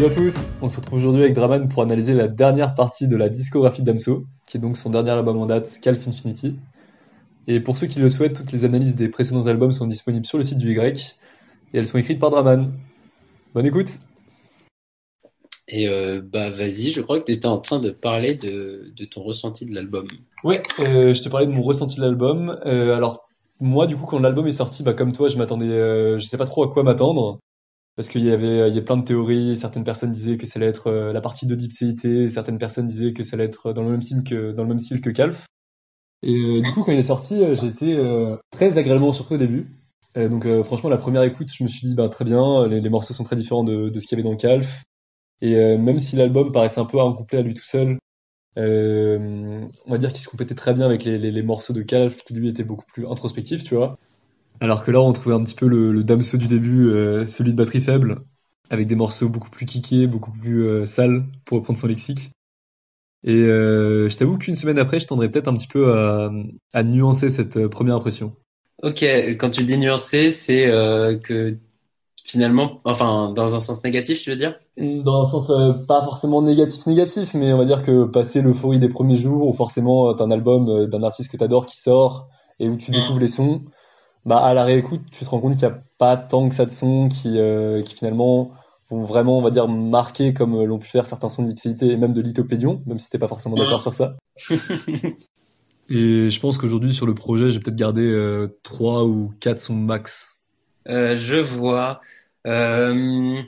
Salut à tous, on se retrouve aujourd'hui avec Draman pour analyser la dernière partie de la discographie d'Amso, qui est donc son dernier album en date, Calf Infinity. Et pour ceux qui le souhaitent, toutes les analyses des précédents albums sont disponibles sur le site du Y, et elles sont écrites par Draman. Bonne écoute Et euh, bah vas-y, je crois que tu étais en train de parler de, de ton ressenti de l'album. Ouais, euh, je te parlais de mon ressenti de l'album. Euh, alors moi, du coup, quand l'album est sorti, bah comme toi, je m'attendais, euh, je sais pas trop à quoi m'attendre. Parce qu'il y avait, il y a plein de théories. Certaines personnes disaient que ça allait être euh, la partie de Dipséité. Certaines personnes disaient que ça allait être dans le même style que, dans le même style que Calf. Et euh, du coup, quand il est sorti, euh, j'étais très agréablement surpris au début. Donc, franchement, la première écoute, je me suis dit, bah, très bien, les, morceaux sont très différents de, de ce qu'il y avait dans Calf. Et même si l'album paraissait un peu incomplet à lui tout seul, on va dire qu'il se complétait très bien avec les, les, les morceaux de Calf, qui lui était beaucoup plus introspectif, tu vois. Alors que là, on trouvait un petit peu le, le Damso du début, euh, celui de batterie faible, avec des morceaux beaucoup plus kickés, beaucoup plus euh, sales, pour reprendre son lexique. Et euh, je t'avoue qu'une semaine après, je tendrais peut-être un petit peu à, à nuancer cette première impression. Ok, quand tu dis nuancer, c'est euh, que finalement, enfin, dans un sens négatif, tu veux dire? Dans un sens euh, pas forcément négatif négatif, mais on va dire que passer l'euphorie des premiers jours, où forcément t'as un album d'un artiste que t'adores qui sort, et où tu Mm. découvres les sons, bah à la réécoute, tu te rends compte qu'il n'y a pas tant que ça de sons qui, euh, qui finalement vont vraiment, on va dire, marquer comme euh, l'ont pu faire certains sons d'Ipséité et même de Lithopédion, même si t'es pas forcément Mm. d'accord sur ça. Et je pense qu'aujourd'hui, sur le projet, j'ai peut-être gardé euh, trois ou quatre sons max. Euh, je vois. Euh,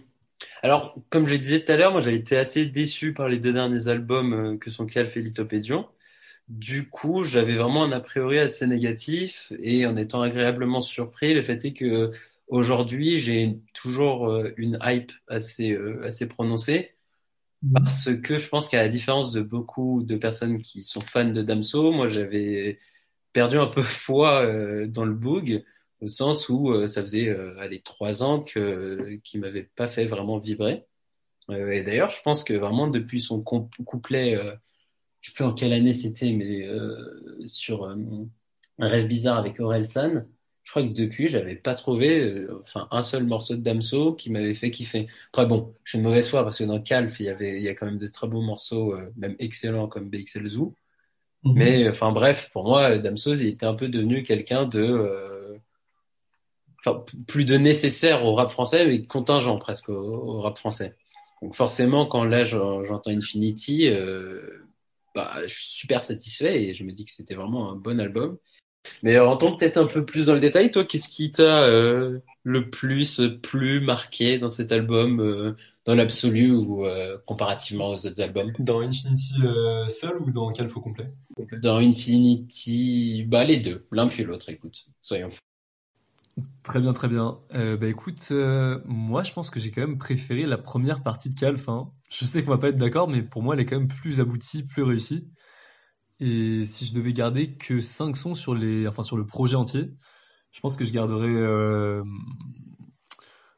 alors, comme je disais tout à l'heure, moi j'ai été assez déçu par les deux derniers albums euh, que sont Calf et Lithopédion. Du coup, j'avais vraiment un a priori assez négatif et en étant agréablement surpris, le fait est que aujourd'hui, j'ai toujours euh, une hype assez, euh, assez prononcée parce que je pense qu'à la différence de beaucoup de personnes qui sont fans de Damso, moi j'avais perdu un peu foi euh, dans le Boog au sens où ça faisait allez, trois ans que qu'il m'avait pas fait vraiment vibrer. Et d'ailleurs, je pense que vraiment depuis son couplet, je sais plus en quelle année c'était, mais euh, sur euh, Un rêve bizarre avec Orelsan, je crois que depuis, j'avais pas trouvé euh, enfin un seul morceau de Damso qui m'avait fait kiffer. Après bon, je suis une mauvaise foi parce que dans Calf, il y avait il y a quand même de très beaux morceaux, euh, même excellents comme BXL Zoo. Mais enfin bref, pour moi, Damso, il était un peu devenu quelqu'un de euh, enfin, plus de nécessaire au rap français, mais contingent presque au, au rap français. Donc forcément, quand là j'en- j'entends Infinity, euh, bah, je suis super satisfait et je me dis que c'était vraiment un bon album. Mais rentrons peut-être un peu plus dans le détail. Toi, qu'est-ce qui t'a euh, le plus plu, marqué dans cet album, euh, dans l'absolu ou euh, comparativement aux autres albums? Dans Infinity euh, seul ou dans Calf au complet? Dans Infinity, bah les deux, l'un puis l'autre, écoute, soyons fous. Très bien, très bien. Euh, bah écoute, euh, moi je pense que j'ai quand même préféré la première partie de Calf. hein. Je sais qu'on va pas être d'accord, mais pour moi elle est quand même plus aboutie, plus réussie. Et si je devais garder que 5 sons sur le projet entier, je pense que je garderais euh,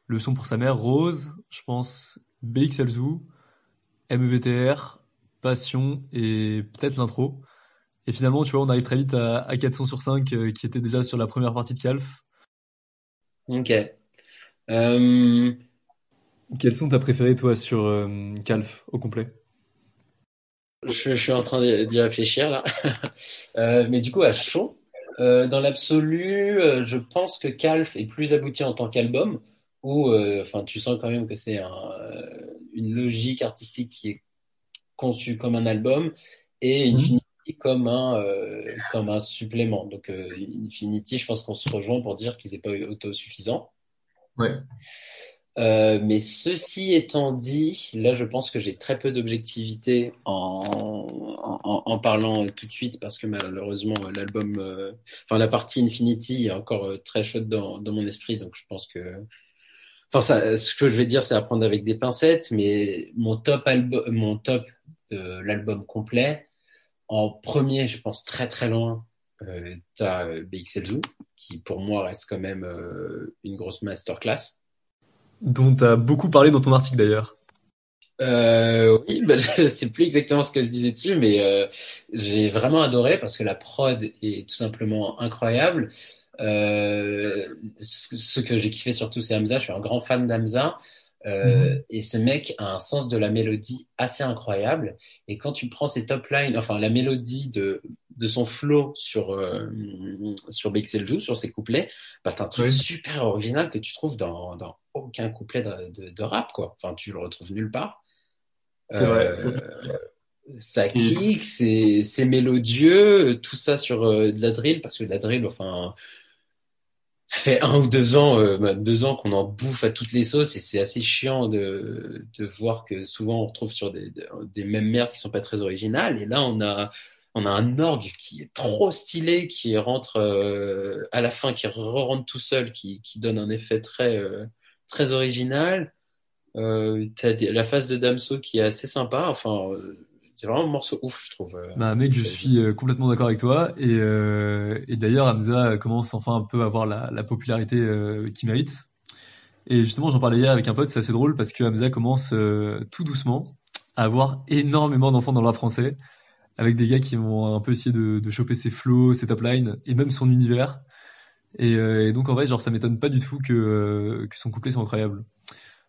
le son pour sa mère, Rose, je pense BXL Zoo, MEVTR, Passion et peut-être l'intro. Et finalement, tu vois, on arrive très vite à, à 4 sons sur 5 euh, qui étaient déjà sur la première partie de Calf. Ok. Euh, Quels sont ta préféré, toi, sur euh, Calf au complet? je, je suis en train d'y réfléchir là. Euh, mais du coup, à chaud, euh, dans l'absolu, euh, je pense que Calf est plus abouti en tant qu'album, où enfin, tu sens quand même que c'est un, une logique artistique qui est conçue comme un album et Mhm. Infinity comme un, euh, comme un supplément. Donc, euh, Infinity, je pense qu'on se rejoint pour dire qu'il n'est pas autosuffisant. Ouais. Euh, mais ceci étant dit, là, je pense que j'ai très peu d'objectivité en, en, en parlant tout de suite parce que malheureusement, l'album, enfin, la partie Infinity est encore très chaude dans, dans mon esprit. Donc, je pense que, enfin, ça, ce que je vais dire, c'est à prendre avec des pincettes, mais mon top album, mon top de l'album complet, en premier, je pense très très loin, euh, t'as euh, BXL Zoo, qui pour moi reste quand même euh, une grosse masterclass. Dont tu as beaucoup parlé dans ton article d'ailleurs. Euh, oui, bah, je sais plus exactement ce que je disais dessus, mais j'ai vraiment adoré parce que la prod est tout simplement incroyable. Ce ce que j'ai kiffé surtout, c'est Hamza. Je suis un grand fan d'Hamza. Euh, et ce mec a un sens de la mélodie assez incroyable. Et quand tu prends ses top lines, enfin la mélodie de, de son flow sur, euh, sur Bexelju, sur ses couplets, bah, t'as un truc super original que tu trouves dans, dans aucun couplet de, de, rap, quoi. Enfin, tu le retrouves nulle part. C'est vrai. Euh, ça kick, c'est mélodieux, tout ça sur euh, de la drill, parce que de la drill, enfin, ça fait un ou deux ans, euh, bah, deux ans qu'on en bouffe à toutes les sauces et c'est assez chiant de, de voir que souvent on retrouve sur des, des mêmes merdes qui sont pas très originales. Et là, on a, on a un orgue qui est trop stylé, qui rentre euh, à la fin, qui re-rentre tout seul, qui, qui donne un effet très, euh, très original. Euh, t'as la phase de Damso qui est assez sympa. Enfin, c'est vraiment un morceau ouf, je trouve. Euh, bah, mec, je suis euh, complètement d'accord avec toi. Et, euh, et d'ailleurs, Hamza commence enfin un peu à avoir la, la popularité euh, qu'il mérite. Et justement, j'en parlais hier avec un pote, c'est assez drôle parce que Hamza commence tout doucement à avoir énormément d'enfants dans le rap français, avec des gars qui vont un peu essayer de, de choper ses flows, ses top lines et même son univers. Et, et donc en vrai, genre, ça m'étonne pas du tout que, que son couplet soit incroyable.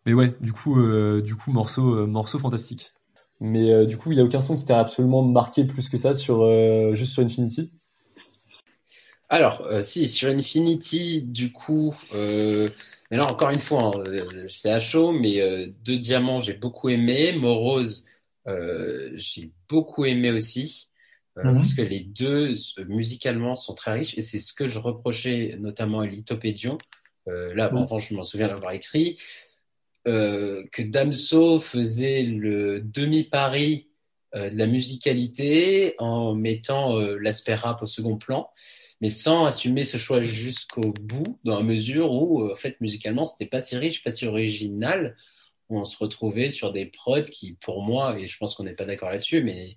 Mais ouais, du coup, du coup, morceau, morceau fantastique. Mais euh, du coup, il n'y a aucun son qui t'a absolument marqué plus que ça sur euh, juste sur Infinity? Alors, euh, si, sur Infinity, du coup, mais là encore une fois, hein, c'est à chaud, mais Deux Diamants, j'ai beaucoup aimé. Morose, j'ai beaucoup aimé aussi. Mhm. Parce que les deux, musicalement, sont très riches. Et c'est ce que je reprochais notamment à Lithopédion. là, bon, enfin, je m'en souviens d'avoir écrit. Euh, que Damso faisait le demi-pari euh, de la musicalité en mettant euh, l'aspect rap au second plan, mais sans assumer ce choix jusqu'au bout, dans la mesure où, en fait, musicalement, c'était pas si riche, pas si original. On se retrouvait sur des prods qui, pour moi, et je pense qu'on n'est pas d'accord là-dessus, mais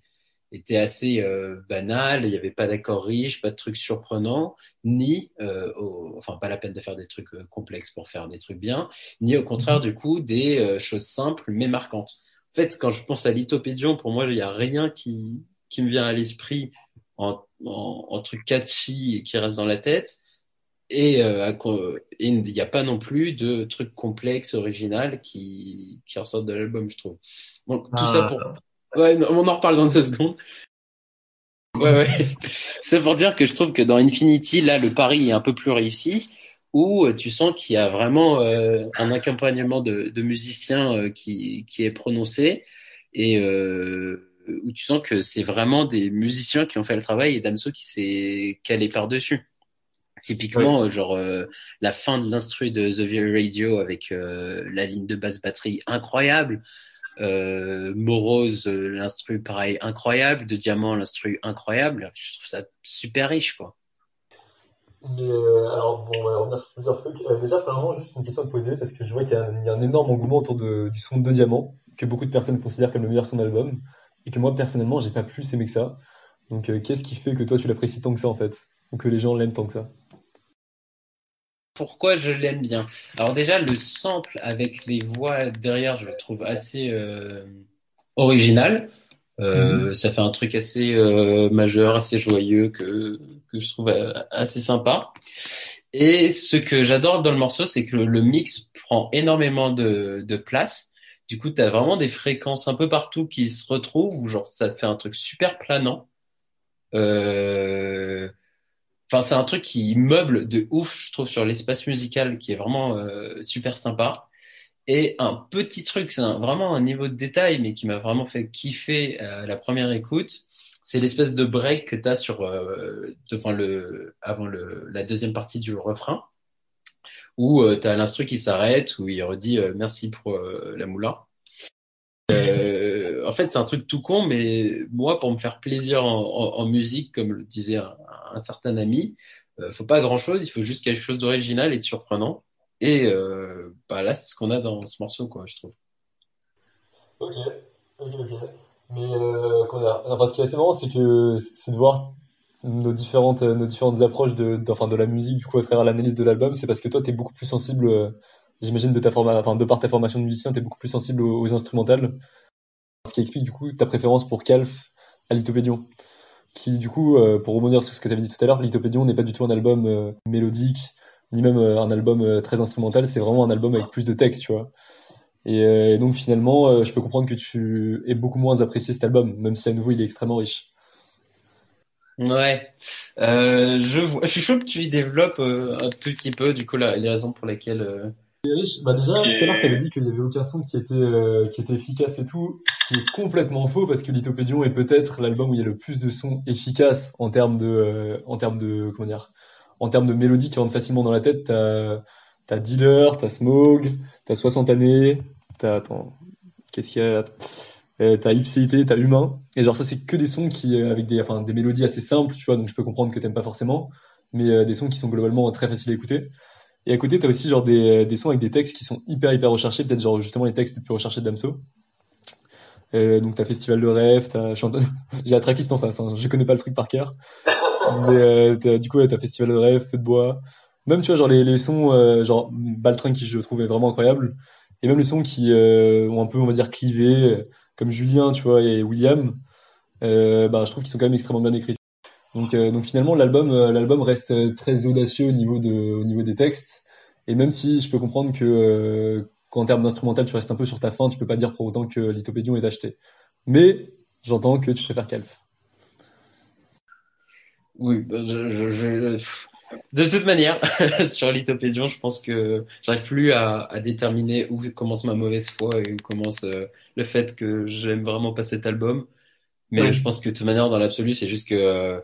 était assez euh, banal, il n'y avait pas d'accords riches, pas de trucs surprenants, ni, euh, enfin pas la peine de faire des trucs euh, complexes pour faire des trucs bien, ni au contraire mhm. du coup des choses simples mais marquantes. En fait, quand je pense à Lithopédion, pour moi, il n'y a rien qui, qui me vient à l'esprit en, en, en truc catchy et qui reste dans la tête. Et il n'y a pas non plus de trucs complexes, original qui, qui ressortent de l'album, je trouve. Donc, tout ça pour, Ouais, on en reparle dans deux secondes. Ouais, ouais. C'est pour dire que je trouve que dans Infinity, là, le pari est un peu plus réussi, où euh, tu sens qu'il y a vraiment euh, un accompagnement de, de musiciens euh, qui, qui est prononcé, et où tu sens que c'est vraiment des musiciens qui ont fait le travail et Damso qui s'est calé par-dessus. Typiquement, genre la fin de l'instru de The Very Radio avec la ligne de basse batterie incroyable, euh, Morose, euh, l'instru pareil incroyable, de Diamant, l'instru incroyable. Je trouve ça super riche, quoi. Mais euh, alors, bon, on va sur plusieurs trucs. Déjà, premièrement, juste une question à poser, parce que je vois qu'il y, a un énorme engouement autour du son de Diamant, que beaucoup de personnes considèrent comme le meilleur son d'album, et que moi, personnellement, j'ai pas plus aimé que ça. Donc, qu'est-ce qui fait que toi, tu l'apprécies tant que ça, en fait? Ou que les gens l'aiment tant que ça? Pourquoi je l'aime bien. Alors déjà, le sample avec les voix derrière, je le trouve assez euh, original. Euh, mhm. Ça fait un truc assez euh, majeur, assez joyeux que, que je trouve assez sympa. Et ce que j'adore dans le morceau, c'est que le, mix prend énormément de, de place. Du coup, tu as vraiment des fréquences un peu partout qui se retrouvent, où genre ça fait un truc super planant. Euh, Enfin, c'est un truc qui meuble de ouf, je trouve, sur l'espace musical, qui est vraiment euh, super sympa. Et un petit truc, c'est vraiment un niveau de détail, mais qui m'a vraiment fait kiffer euh, la première écoute, c'est l'espèce de break que tu as sur, euh, devant le, avant le, la deuxième partie du refrain, où tu as l'instru qui s'arrête, où il redit merci pour la moula. En fait, c'est un truc tout con, mais moi, pour me faire plaisir en, musique, comme le disait un, certain ami, euh, faut pas grand chose, il faut juste quelque chose d'original et de surprenant. Et euh, bah là, c'est ce qu'on a dans ce morceau, quoi, je trouve. Ok, ok, ok. Mais euh, enfin, ce qui est assez marrant, c'est que c'est de voir nos différentes, nos différentes approches de, enfin, de la musique, du coup, à travers l'analyse de l'album. C'est parce que toi, tu es beaucoup plus sensible, j'imagine, de, ta enfin, de par ta formation de musicien, tu es beaucoup plus sensible aux, instrumentales. Ce qui explique, du coup, ta préférence pour Calf à Lithopédion qui du coup, euh, pour rebondir sur ce que tu avais dit tout à l'heure, Lithopédion n'est pas du tout un album euh, mélodique, ni même euh, un album très instrumental, c'est vraiment un album avec plus de texte, tu vois. Et, donc finalement, je peux comprendre que tu aies beaucoup moins apprécié cet album, même si à nouveau il est extrêmement riche. Ouais, je vois, je suis chaud que tu y développes un tout petit peu, du coup, les raisons pour lesquelles. Bah déjà, tout à l'heure, t'avais dit qu'il y avait aucun son qui était euh, qui était efficace et tout, ce qui est complètement faux parce que Lithopédion est peut-être l'album où il y a le plus de sons efficaces en termes de euh, en termes de comment dire en termes de mélodies qui rentrent facilement dans la tête. T'as t'as Dealer, t'as Smog, t'as 60 années, t'as attends qu'est-ce qu'il y a Euh, t'as Ipséité, t'as Humain. Et genre ça c'est que des sons qui euh, avec des enfin des mélodies assez simples tu vois donc je peux comprendre que t'aimes pas forcément mais euh, des sons qui sont globalement très faciles à écouter et à côté, t'as aussi genre des, des sons avec des textes qui sont hyper hyper recherchés, peut-être genre justement les textes les plus recherchés de Damso. Euh, donc t'as Festival de rêve, j'ai la tracklist en face, hein, je connais pas le truc par cœur. Mais euh, du coup ouais, t'as Festival de rêve, Feu de bois. Même tu vois genre les, les sons euh, genre Baltringue qui je trouvais vraiment incroyable. Et même les sons qui euh, ont un peu on va dire clivé, euh, comme Julien tu vois et William, euh, bah je trouve qu'ils sont quand même extrêmement bien écrits. Donc, euh, donc finalement, l'album, euh, l'album reste euh, très audacieux au niveau de, au niveau des textes. Et même si je peux comprendre que, qu'en termes d'instrumental, tu restes un peu sur ta fin, tu peux pas dire pour autant que Lithopédion est acheté. Mais j'entends que tu préfères Calf. Oui, bah. De toute manière, sur Lithopédion, je pense que j'arrive plus à, déterminer où commence ma mauvaise foi et où commence le fait que j'aime vraiment pas cet album. Mais je pense que de toute manière, dans l'absolu, c'est juste que euh,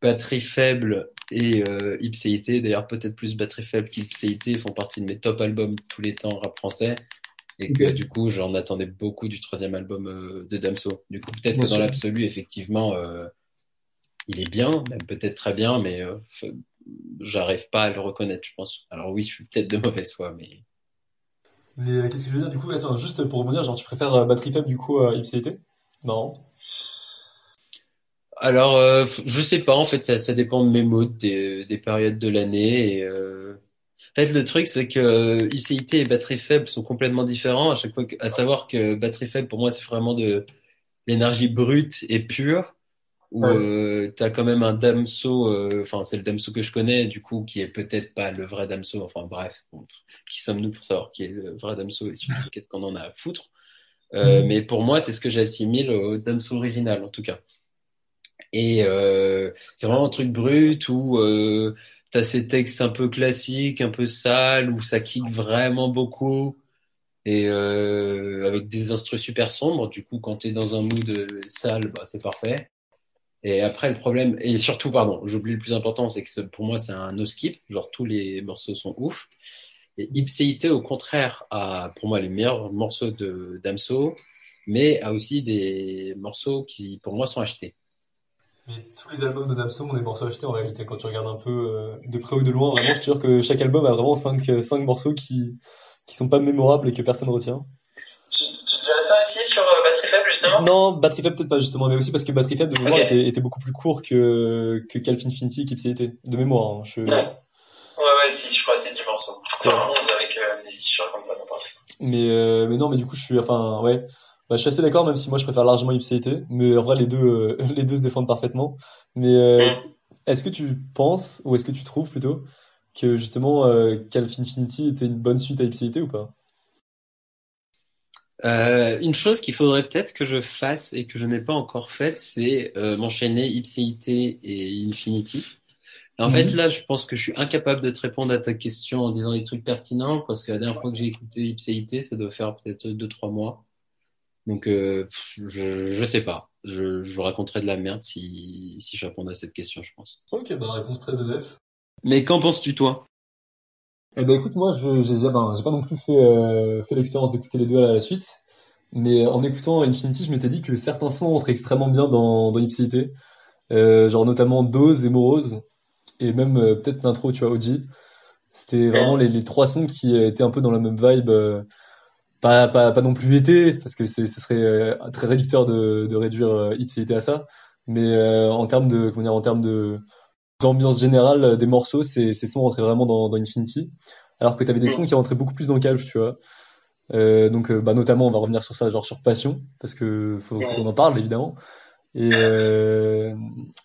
Batterie Faible et euh, Ipséité, d'ailleurs peut-être plus Batterie Faible qu'Ipséité, font partie de mes top albums tous les temps rap français. Et que du coup, j'en attendais beaucoup du troisième album euh, de Damso. Du coup, peut-être que dans l'absolu, effectivement, euh, il est bien, même peut-être très bien, mais euh, j'arrive pas à le reconnaître, je pense. Alors oui, je suis peut-être de mauvaise foi, mais Mais qu'est-ce que je veux dire du coup? Attends, juste pour rebondir, genre tu préfères batterie faible du coup à Ipséité? Non? Alors, euh, je sais pas, en fait, ça, ça dépend de mes moods, des, des périodes de l'année. Et, euh, En fait, le truc, c'est que euh, ipséité et batterie faible sont complètement différents. À chaque fois que- à savoir que batterie faible, pour moi, c'est vraiment de l'énergie brute et pure, où Ouais. euh, t'as quand même un Damso, euh, enfin, c'est le Damso que je connais, du coup, qui est peut-être pas le vrai Damso. Enfin, bref, bon, qui sommes-nous pour savoir qui est le vrai Damso et surtout, qu'est-ce qu'on en a à foutre. Euh, mais pour moi, c'est ce que j'assimile au Damso original, en tout cas. Et euh, c'est vraiment un truc brut où euh, t'as ces textes un peu classiques, un peu sales, où ça kick vraiment beaucoup et euh, avec des instrus super sombres. Du coup, quand t'es dans un mood euh, sale, bah, c'est parfait. Et après, le problème, et surtout, pardon, j'oublie le plus important, c'est que pour moi, c'est un no skip. Genre, tous les morceaux sont ouf. Et Ipséité, au contraire, a pour moi les meilleurs morceaux de Damso, mais a aussi des morceaux qui, pour moi, sont achetés. Mais tous les albums de Damso ont des morceaux achetés en réalité quand tu regardes un peu euh, de près ou de loin. Vraiment, je te jure que chaque album a vraiment cinq, euh, cinq morceaux qui, qui sont pas mémorables et que personne retient. Tu, tu dirais ça aussi sur euh, Batterie Faible, justement? Non, Batterie Faible peut-être pas justement, mais aussi parce que Batterie Faible de mémoire était, était beaucoup plus court que, que Calf Infinity et Kipséité. De mémoire, hein, je... Ouais. Ouais, ouais, si, je crois que c'est 10 morceaux. Enfin, 11 avec euh, Amnésie, je raconte pas n'importe quoi. Mais, euh, mais non, mais du coup, je suis, enfin, ouais. Bah, je suis assez d'accord, même si moi je préfère largement Ipséité. Mais en vrai, les deux, euh, les deux se défendent parfaitement. Mais euh, est-ce que tu penses, ou est-ce que tu trouves plutôt, que justement euh, Calf Infinity était une bonne suite à Ipséité ou pas? Euh, une chose qu'il faudrait peut-être que je fasse et que je n'ai pas encore faite, c'est euh, m'enchaîner Ipséité et Infinity. En fait, Mhm. là, je pense que je suis incapable de te répondre à ta question en disant des trucs pertinents, parce que la dernière fois que j'ai écouté Ipséité, ça doit faire peut-être deux, trois mois. Donc, euh, je, je sais pas. Je, je vous raconterai de la merde si, si je réponds à cette question, je pense. Ok, bah réponse très honnête. Mais qu'en penses-tu, toi? Eh ben écoute, moi je j'ai ben, j'ai pas non plus fait, euh, fait l'expérience d'écouter les deux à la suite, mais en écoutant Infinity, je m'étais dit que certains sons entraient extrêmement bien dans, dans Ipséité, euh, genre notamment Dose et Morose, et même euh, peut-être l'intro, tu vois, OG. C'était vraiment les, les trois sons qui euh, étaient un peu dans la même vibe, euh, pas, pas, pas non plus été, parce que ce serait euh, très réducteur de, de réduire euh, Ipséité à ça, mais euh, en termes de, comment dire, en termes de d'ambiance générale des morceaux, ces, ces sons rentraient vraiment dans, dans Infinity. Alors que t'avais des sons qui rentraient beaucoup plus dans Calf, tu vois. Euh, donc, bah, notamment, on va revenir sur ça, genre sur Passion, parce que faut qu'on en parle, évidemment. Et, euh,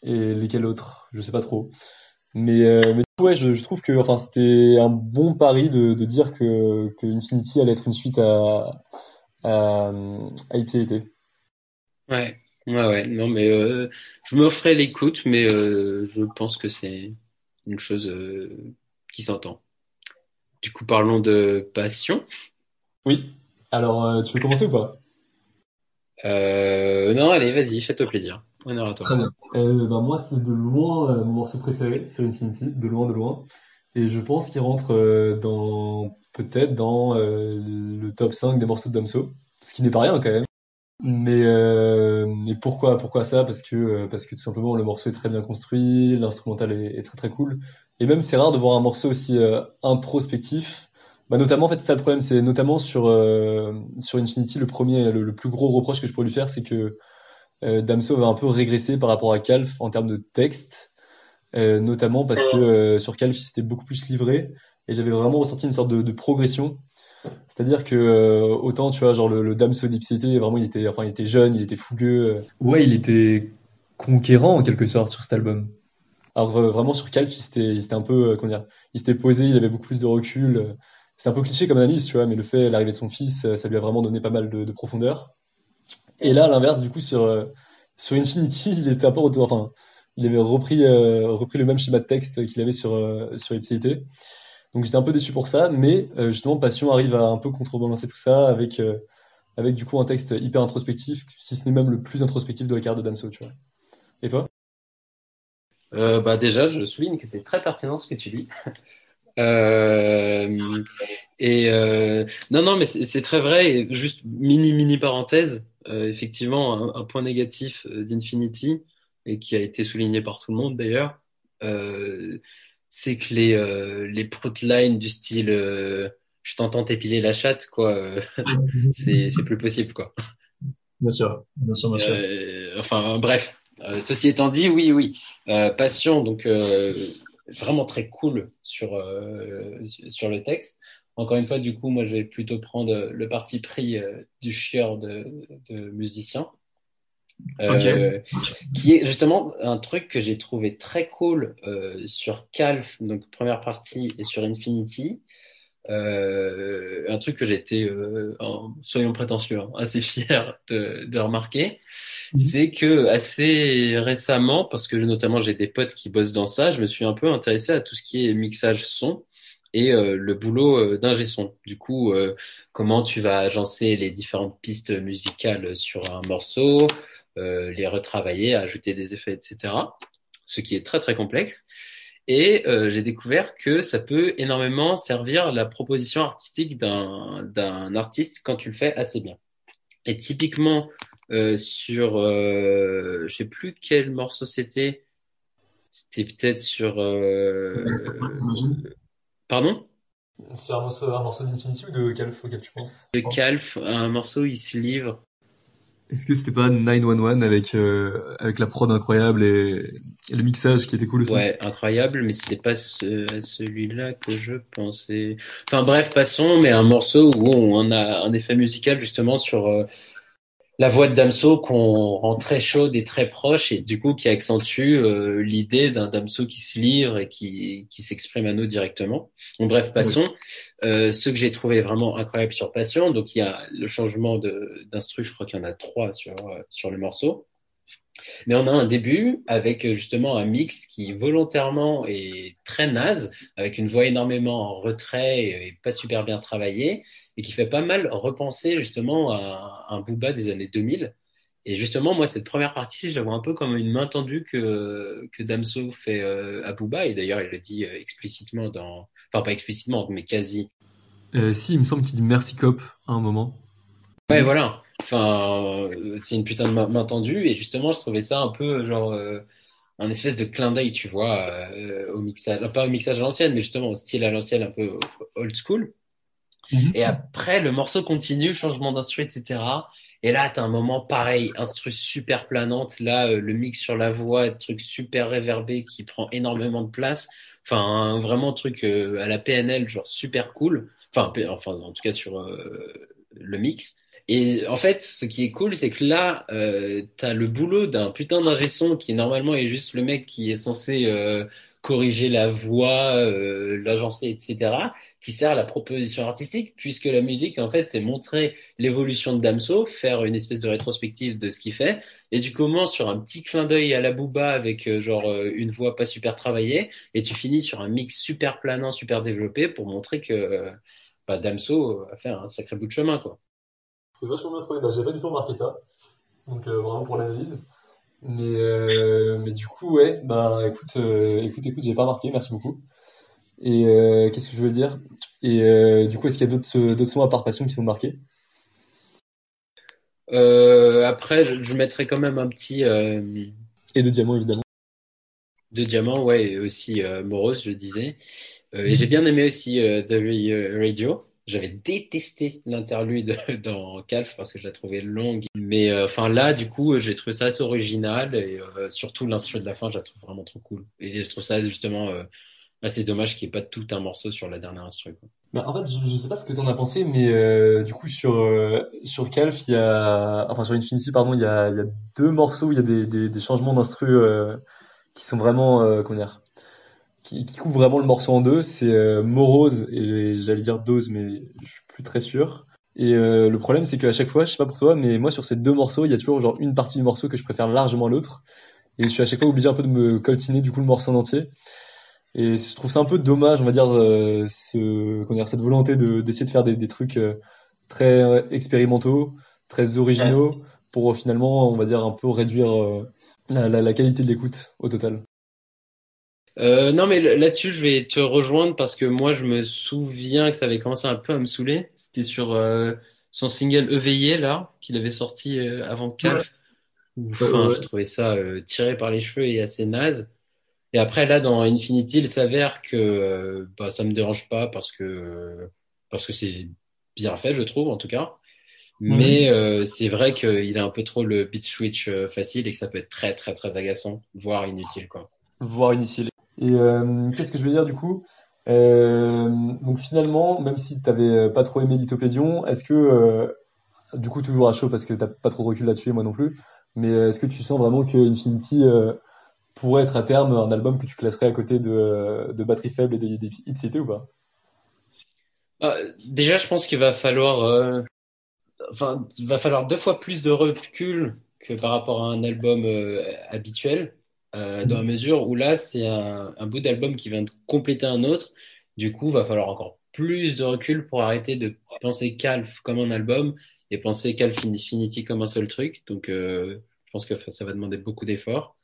et lesquels autres? Je sais pas trop. Mais, euh, mais ouais, je, je trouve que enfin, c'était un bon pari de, de dire que, que Infinity allait être une suite à, à, à Ipséité. Ouais, ouais, ouais. Non, mais euh, je m'offrais l'écoute, mais euh, je pense que c'est une chose euh, qui s'entend. Du coup, parlons de passion. Oui. Alors, euh, tu veux commencer ou pas? Euh, non, allez, vas-y, fais-toi plaisir. Très bien. Euh, bah, moi, c'est de loin euh, mon morceau préféré sur Infinity, de loin, de loin. Et je pense qu'il rentre euh, dans peut-être dans le top 5 des morceaux de Damso, ce qui n'est pas rien quand même. Mais, euh, mais pourquoi, pourquoi ça? Parce que, parce que tout simplement le morceau est très bien construit, l'instrumental est, très très cool. Et même c'est rare de voir un morceau aussi introspectif. Bah, notamment, en fait, c'est ça le problème, c'est notamment sur, euh, sur Infinity, le premier, le, le plus gros reproche que je pourrais lui faire, c'est que Damso va un peu régresser par rapport à Calf en termes de texte, euh, notamment parce que euh, sur Calf, il s'était beaucoup plus livré et j'avais vraiment ressenti une sorte de, de progression. C'est-à-dire que euh, autant tu vois genre le, le Damso d'Ipséité vraiment il était enfin il était jeune, il était fougueux. euh. Ouais, il était conquérant en quelque sorte sur cet album. Alors euh, vraiment sur Calf, il s'était un peu euh, comment dire, il s'était posé, il avait beaucoup plus de recul. euh. C'est un peu cliché comme analyse, tu vois, mais le fait l'arrivée de son fils, euh, ça lui a vraiment donné pas mal de, de profondeur. Et là, à l'inverse, du coup, sur, euh, sur Infinity, il était un peu retour, enfin, il avait repris, euh, repris le même schéma de texte qu'il avait sur, euh, sur. Donc j'étais un peu déçu pour ça, mais euh, justement, Passion arrive à un peu contrebalancer tout ça avec, avec du coup un texte hyper introspectif, si ce n'est même le plus introspectif de la carrière de Damso, tu vois. Et toi? Bah déjà, je souligne que c'est très pertinent ce que tu dis. Et non, non, mais c'est très vrai. Juste mini, mini parenthèse, effectivement, un, un point négatif euh, d'Infinity, et qui a été souligné par tout le monde d'ailleurs, euh, c'est que les, euh, les du style euh, je t'entends t'épiler la chatte, quoi, euh, c'est plus possible, quoi. Bien sûr, bien sûr, bien sûr. Euh, enfin, bref. Euh, ceci étant dit, oui, oui. Euh, Passion, donc euh, vraiment très cool sur, euh, sur le texte. Encore une fois, du coup, moi, je vais plutôt prendre le parti pris euh, du chieur de, de musicien. Euh, qui est justement un truc que j'ai trouvé très cool euh, sur Calf, donc première partie, et sur Infinity. Euh, un truc que j'étais, euh, soyons prétentieux, hein, assez fier de, de remarquer, Mhm. c'est que assez récemment, parce que notamment j'ai des potes qui bossent dans ça, je me suis un peu intéressé à tout ce qui est mixage son et euh, le boulot euh, d'ingé son. Du coup, euh, comment tu vas agencer les différentes pistes musicales sur un morceau, les retravailler, ajouter des effets, etc. Ce qui est très très complexe. Et j'ai découvert que ça peut énormément servir la proposition artistique d'un artiste quand tu le fais assez bien. Et typiquement sur, euh, je sais plus quel morceau c'était. C'était peut-être sur. Pardon? C'est un morceau, un morceau d'Infinity ou de Calf auquel tu penses? De Calf, un morceau où il se livre. Est-ce que c'était pas 911 avec, euh, avec la prod incroyable et, et le mixage qui était cool aussi? Ouais, incroyable, mais c'était pas ce, celui-là que je pensais. Enfin bref, passons, mais un morceau où on a un effet musical justement sur euh, la voix de Damso qu'on rend très chaude et très proche et du coup qui accentue euh, l'idée d'un Damso qui se livre et qui, qui s'exprime à nous directement. Bon, bref, passons. Euh, ce que j'ai trouvé vraiment incroyable sur Passion, donc il y a le changement d'instru, je crois qu'il y en a trois sur, euh, sur le morceau. Mais on a un début avec euh, justement un mix qui volontairement est très naze, avec une voix énormément en retrait et pas super bien travaillée, et qui fait pas mal repenser justement à un Booba des années 2000. Et justement, moi, cette première partie, je la vois un peu comme une main tendue que, que Damso fait euh, à Booba, et d'ailleurs, il le dit euh, explicitement dans... Enfin, pas explicitement, mais quasi. Euh, si, il me semble qu'il dit Merci Cop à un moment. Ouais, voilà. Enfin, euh, c'est une putain de main, tendue, et justement, je trouvais ça un peu genre euh, un espèce de clin d'œil, tu vois, euh, au mixage, enfin, pas au mixage à l'ancienne, mais justement au style à l'ancienne, un peu old school. Mhm. Et après, le morceau continue, changement d'instru, etc. Et là, t'as un moment pareil, instru super planante. Là, euh, le mix sur la voix, truc super réverbé qui prend énormément de place. Enfin, un, vraiment truc euh, à la PNL, genre super cool. Enfin, enfin, en tout cas sur euh, le mix. Et en fait, ce qui est cool, c'est que là, euh, t'as le boulot d'un putain d'ingé qui normalement est juste le mec qui est censé euh, corriger la voix, euh, l'agencer, etc., qui sert à la proposition artistique, puisque la musique, en fait, c'est montrer l'évolution de Damso, faire une espèce de rétrospective de ce qu'il fait, et tu commences sur un petit clin d'œil à la Booba avec euh, genre euh, une voix pas super travaillée, et tu finis sur un mix super planant, super développé pour montrer que euh, bah, Damso a fait un sacré bout de chemin, quoi. C'est vachement bien trouvé. Bah, j'avais pas du tout remarqué ça. Donc, euh, vraiment pour l'analyse. Mais, euh, mais du coup, ouais, bah, écoute, euh, écoute, écoute, j'ai pas remarqué. Merci beaucoup. Et qu'est-ce que je veux dire? Et du coup, est-ce qu'il y a d'autres d'autres sons à part Passion qui sont marqués? Après, je, je mettrais quand même un petit Et de Diamant, évidemment. de diamant, ouais, et aussi Morose, je disais. Et j'ai bien aimé aussi The Ra- Radio. J'avais détesté l'interlude dans Calf parce que je la trouvais longue. Mais euh, enfin là, du coup, j'ai trouvé ça assez original et euh, surtout l'instru de la fin, je la trouve vraiment trop cool. Et je trouve ça justement euh, assez dommage qu'il n'y ait pas tout un morceau sur la dernière instru, quoi. Bah, en fait, je, je sais pas ce que t'en as pensé, mais euh, du coup sur euh, sur Calf, il y a, enfin sur Infinity, pardon, il y a, y a deux morceaux où il y a des, des, des changements d'instru euh, qui sont vraiment, euh, comment dire, qui, qui coupent vraiment le morceau en deux. C'est euh, Morose et j'allais dire Dose, mais je suis plus très sûr. Et euh, le problème, c'est qu'à chaque fois, je sais pas pour toi, mais moi sur ces deux morceaux, il y a toujours genre une partie du morceau que je préfère largement à l'autre, et je suis à chaque fois obligé un peu de me coltiner du coup le morceau en entier. Et je trouve ça un peu dommage, on va dire, euh, ce, dire, cette volonté de d'essayer de faire des, des trucs euh, très expérimentaux, très originaux, pour euh, finalement, on va dire, un peu réduire euh, la, la, la qualité de l'écoute au total. Euh, non, mais là-dessus, je vais te rejoindre parce que moi, je me souviens que ça avait commencé un peu à me saouler. C'était sur euh, son single Éveillé, là, qu'il avait sorti euh, avant Calf. Ouais, Enfin, ouais, je trouvais ça euh, tiré par les cheveux et assez naze. Et après, là, dans Infinity, il s'avère que euh, bah, ça me dérange pas parce que parce que c'est bien fait, je trouve, en tout cas. ouais. Mais euh, c'est vrai qu'il a un peu trop le beat switch facile et que ça peut être très, très, très agaçant, voire inutile, quoi. Voire inutile. Et euh, qu'est-ce que je veux dire du coup? Euh, donc finalement, même si t'avais pas trop aimé Lithopédion, est-ce que, euh, du coup toujours à chaud parce que t'as pas trop de recul là-dessus et moi non plus, mais euh, est-ce que tu sens vraiment que Infinity euh, pourrait être à terme un album que tu classerais à côté de, euh, de Batterie Faible et Ipséité ou pas? Ah, déjà, je pense qu'il va falloir, euh, enfin, va falloir deux fois plus de recul que par rapport à un album euh, habituel, euh, dans la mesure où là, c'est un, un bout d'album qui vient de compléter un autre. Du coup, il va falloir encore plus de recul pour arrêter de penser Calf comme un album et penser Calf Infinity comme un seul truc. Donc, euh, je pense que ça va demander beaucoup d'efforts.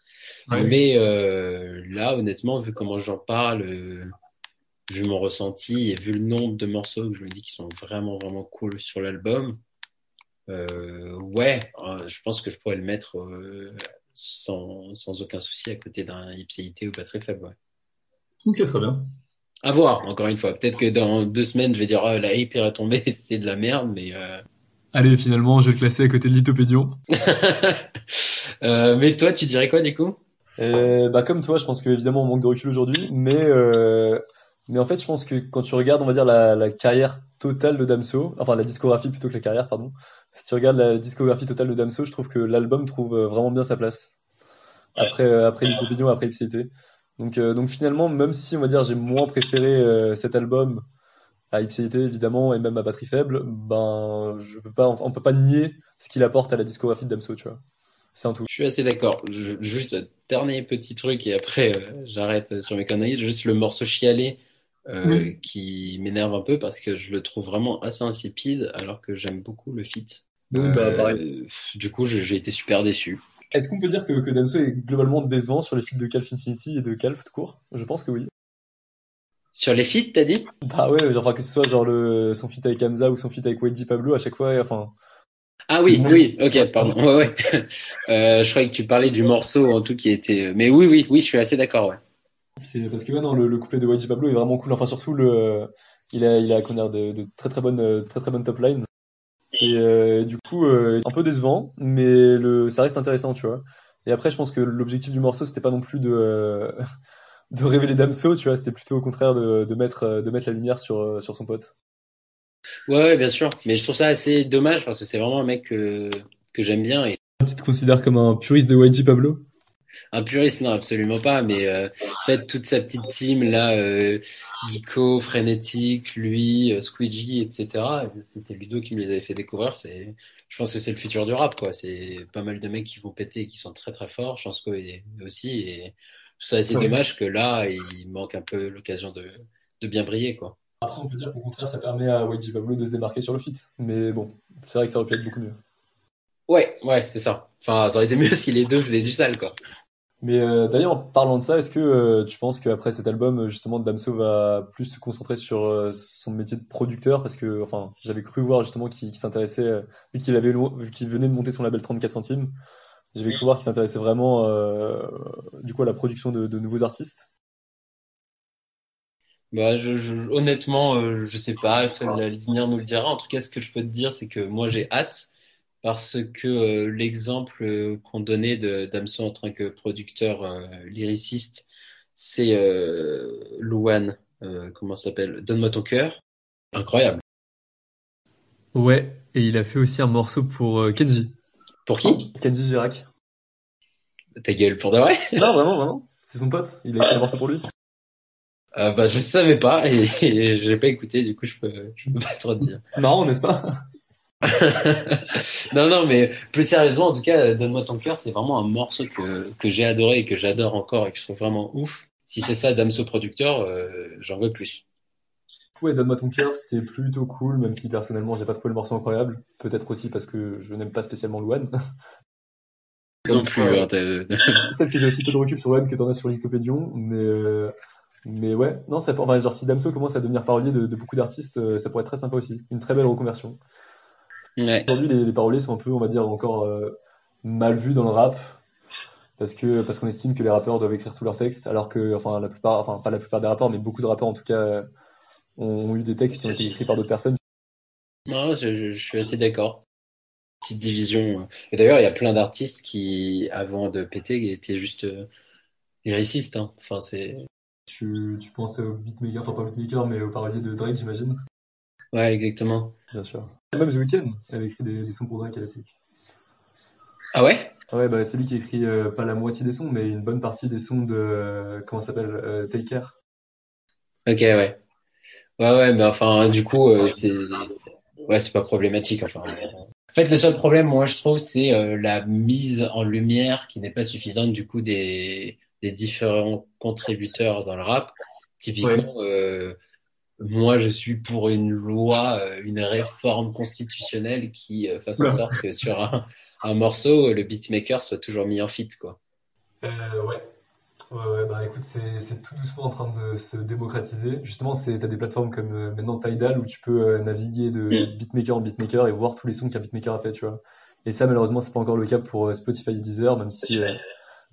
Ouais. Mais euh, là, honnêtement, vu comment j'en parle, vu mon ressenti et vu le nombre de morceaux que je me dis qui sont vraiment, vraiment cool sur l'album, ouais, je pense que je pourrais le mettre sans, sans aucun souci à côté d'un Ipséité ou Batterie Faible. Ouais. Ok, très bien. À voir, encore une fois. Peut-être que dans deux semaines, je vais dire, oh, la hype est retombée, c'est de la merde, mais, euh... Allez, finalement, je vais le classer à côté de Lithopédion. euh, mais toi, tu dirais quoi du coup? Euh, bah comme toi, je pense que évidemment on manque de recul aujourd'hui, mais euh, mais en fait, je pense que quand tu regardes, on va dire la, la carrière totale de Damso, enfin la discographie plutôt que la carrière, pardon. Si tu regardes la discographie totale de Damso, je trouve que l'album trouve euh, vraiment bien sa place Ouais. après euh, après Lithopédion, après Ipséité. Donc euh, donc finalement, même si on va dire j'ai moins préféré euh, cet album à Ipséité évidemment et même à Batterie Faible, ben je peux pas, on peut pas nier ce qu'il apporte à la discographie de Damso, tu vois. C'est un tout. Je suis assez d'accord. Juste dernier petit truc et après euh, j'arrête sur mes conneries. Juste le morceau chialé euh, Oui. qui m'énerve un peu parce que je le trouve vraiment assez insipide alors que j'aime beaucoup le feat. Oui, bah Euh, pareil. du coup, j'ai été super déçu. Est-ce qu'on peut dire que, que Damso est globalement décevant sur les feats de Calf Infinity et de Calf tout court? Je pense que oui. Sur les feats, t'as dit? Bah ouais, genre, enfin, que ce soit genre le, son feat avec Hamza ou son feat avec YG Pablo, à chaque fois, enfin, Ah oui, bon. oui, ok, pardon. Ouais, ouais. Euh, je croyais que tu parlais du morceau en tout qui était. Mais oui, oui, oui, je suis assez d'accord, ouais. C'est parce que ouais, non, le, le couplet de YG Pablo est vraiment cool. Enfin, surtout le, il a, il a, de, de très très bonnes, euh, très très bonnes top lines. Et euh, du coup, euh, un peu décevant, mais le, ça reste intéressant, tu vois. Et après, je pense que l'objectif du morceau, c'était pas non plus de, euh, de révéler Damso, tu vois. C'était plutôt au contraire de, de mettre, euh, de mettre la lumière sur, euh, sur son pote. Ouais, ouais, bien sûr. Mais je trouve ça assez dommage parce que c'est vraiment un mec que, que j'aime bien et Tu te considères comme un puriste de YG Pablo? Un puriste, non, absolument pas. Mais euh, en fait, toute sa petite team là, euh, Geeko, Frénétique, lui, euh, Squeegee, etc. C'était Ludo qui me les avait fait découvrir. C'est, je pense que c'est le futur du rap, quoi. C'est pas mal de mecs qui vont péter et qui sont très très forts. Je pense que aussi. Et c'est assez Ouais. dommage que là, il manque un peu l'occasion de, de bien briller, quoi. Après, on peut dire qu'au contraire, ça permet à YG Pablo de se démarquer sur le feat. Mais bon, c'est vrai que ça aurait pu être beaucoup mieux. Ouais, ouais, c'est ça. Enfin, ça aurait été mieux si les deux faisaient du sale, quoi. Mais euh, d'ailleurs, en parlant de ça, est-ce que euh, tu penses qu'après cet album, justement, Damso va plus se concentrer sur euh, son métier de producteur? Parce que, enfin, j'avais cru voir justement qu'il s'intéressait, euh, vu qu'il qu'il venait de monter son label 34 centimes, j'avais cru voir qu'il s'intéressait vraiment, euh, du coup, à la production de, de nouveaux artistes. Bah, je, je- honnêtement, euh, je sais pas, l'avenir nous le dira. En tout cas, ce que je peux te dire, c'est que moi, j'ai hâte parce que euh, l'exemple euh, qu'on donnait de Damso en tant que producteur euh, lyriciste, c'est euh, Louane, comment ça s'appelle? Donne-moi ton cœur. Incroyable. Ouais, et il a fait aussi un morceau pour Kenji. Pour qui? Kenji Girac. Ta gueule, pour de vrai? Non, vraiment, vraiment. C'est son pote. Il a écrit un morceau pour lui. Bah, je savais pas et, et j'ai pas écouté, du coup, je peux, je peux pas trop te dire. Marrant, n'est-ce pas? Non, non, mais plus sérieusement, en tout cas, Donne-moi ton cœur, c'est vraiment un morceau que, que j'ai adoré et que j'adore encore et que je trouve vraiment ouf. Si c'est ça, Damso producteur, euh, j'en veux plus. Ouais, Donne-moi ton cœur, c'était plutôt cool, même si personnellement j'ai pas trouvé le morceau incroyable. Peut-être aussi parce que je n'aime pas spécialement Louane. Non plus. Hein, Peut-être que j'ai aussi peu de recul sur Louane que t'en as sur Lithopédion, mais, euh, mais ouais, non, ça, enfin, genre si Damso commence à devenir parolier de, de beaucoup d'artistes, euh, ça pourrait être très sympa aussi. Une très belle reconversion. Ouais. Aujourd'hui, les, les paroliers sont un peu, on va dire, encore euh, mal vus dans le rap. Parce que parce qu'on estime que les rappeurs doivent écrire tous leurs textes, alors que enfin la plupart, enfin pas la plupart des rappeurs, mais beaucoup de rappeurs en tout cas euh, ont, eu des textes qui ont été écrits par d'autres personnes. Non, je, je- je suis assez d'accord. Petite division. Et d'ailleurs, il y a plein d'artistes qui, avant de péter, étaient juste euh, lyricistes. hein. Enfin, c'est. Tu, tu penses au beatmaker, enfin pas au beatmaker, mais au parolier de Drake, j'imagine. Ouais, exactement. Bien sûr. Même The Weeknd avait écrit des, des sons pour Drake à l'époque. Ah ouais? Ah ouais, bah c'est lui qui écrit euh, pas la moitié des sons, mais une bonne partie des sons de euh, comment ça s'appelle euh, Take Care. Ok, ouais. Ouais, ouais, mais enfin, du coup, euh, c'est ouais, c'est pas problématique. Enfin, en fait, le seul problème, moi, je trouve, c'est la mise en lumière qui n'est pas suffisante du coup des des différents contributeurs dans le rap. Typiquement, moi, je suis pour une loi, euh, une réforme constitutionnelle qui euh, fasse en sorte que sur un, un morceau, le beatmaker soit toujours mis en feat, quoi. Euh, ouais. Ouais, ouais, bah écoute, c'est c'est tout doucement en train de se démocratiser. Justement, c'est t'as des plateformes comme euh, maintenant Tidal où tu peux euh, naviguer de Mm. beatmaker en beatmaker et voir tous les sons qu'un beatmaker a fait, tu vois. Et ça, malheureusement, c'est pas encore le cas pour euh, Spotify et Deezer, même si euh,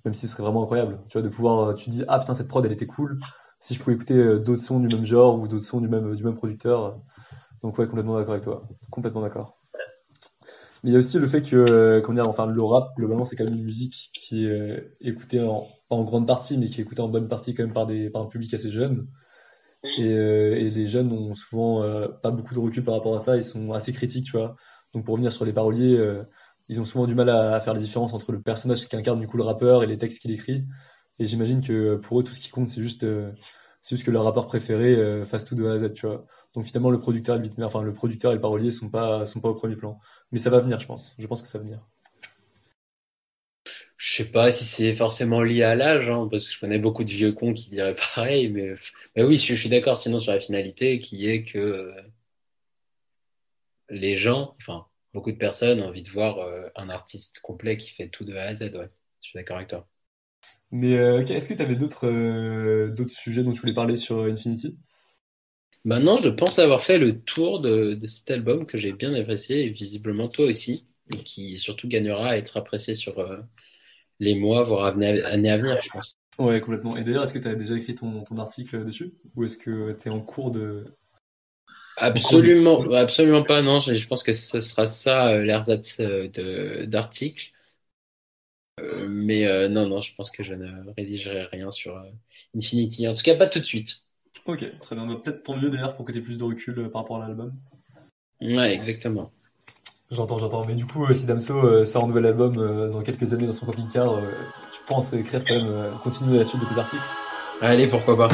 même si ce serait vraiment incroyable, tu vois, de pouvoir, euh, tu dis, ah putain, cette prod, elle était cool. Si je pouvais écouter euh, d'autres sons du même genre ou d'autres sons du même du même producteur. euh. Donc ouais, complètement d'accord avec toi, complètement d'accord. Mais il y a aussi le fait que, euh, comment dire, enfin, le rap, globalement, c'est quand même une musique qui est écoutée en, en grande partie, mais qui est écoutée en bonne partie quand même par des, par un public assez jeune. Et, les jeunes ont souvent pas beaucoup de recul par rapport à ça, ils sont assez critiques, tu vois. Donc pour revenir sur les paroliers, ils ont souvent du mal à, à faire la différence entre le personnage qui incarne du coup le rappeur et les textes qu'il écrit. Et j'imagine que pour eux, tout ce qui compte, c'est juste, euh, juste que leur rappeur préféré euh, fasse tout de A à Z, tu vois. Donc finalement, le producteur et le enfin le producteur et le parolier sont pas, sont pas au premier plan. Mais ça va venir, je pense. Je pense que ça va venir. Je sais pas si c'est forcément lié à l'âge, hein, parce que je connais beaucoup de vieux cons qui diraient pareil, mais, mais oui, je, suis d'accord sinon sur la finalité qui est que euh, les gens, enfin, beaucoup de personnes ont envie de voir euh, un artiste complet qui fait tout de A à Z. Je suis d'accord avec toi. Mais euh, est-ce que tu avais d'autres euh, d'autres sujets dont tu voulais parler sur Infinity? Maintenant, je pense avoir fait le tour de, de cet album que j'ai bien apprécié et visiblement toi aussi, et qui surtout gagnera à être apprécié sur euh, les mois, voire années à venir, je pense. Ouais, complètement. Et d'ailleurs, est-ce que tu as déjà écrit ton, ton article dessus? Ou est-ce que tu es en cours de... Absolument, absolument pas, non. Je, je pense que ce sera ça, l'ersatz d'article. Euh, mais euh, non, non, je pense que je ne rédigerai rien sur euh, Infinity. En tout cas, pas tout de suite. Ok, très bien. Bah, Peut-être tant mieux d'ailleurs pour que tu aies plus de recul euh, par rapport à l'album. Ouais, exactement. J'entends, j'entends. Mais du coup, euh, si Damso euh, sort un nouvel album euh, dans quelques années dans son camping-car, euh, tu penses écrire quand même, euh, continuer la suite de tes articles? Allez, pourquoi pas.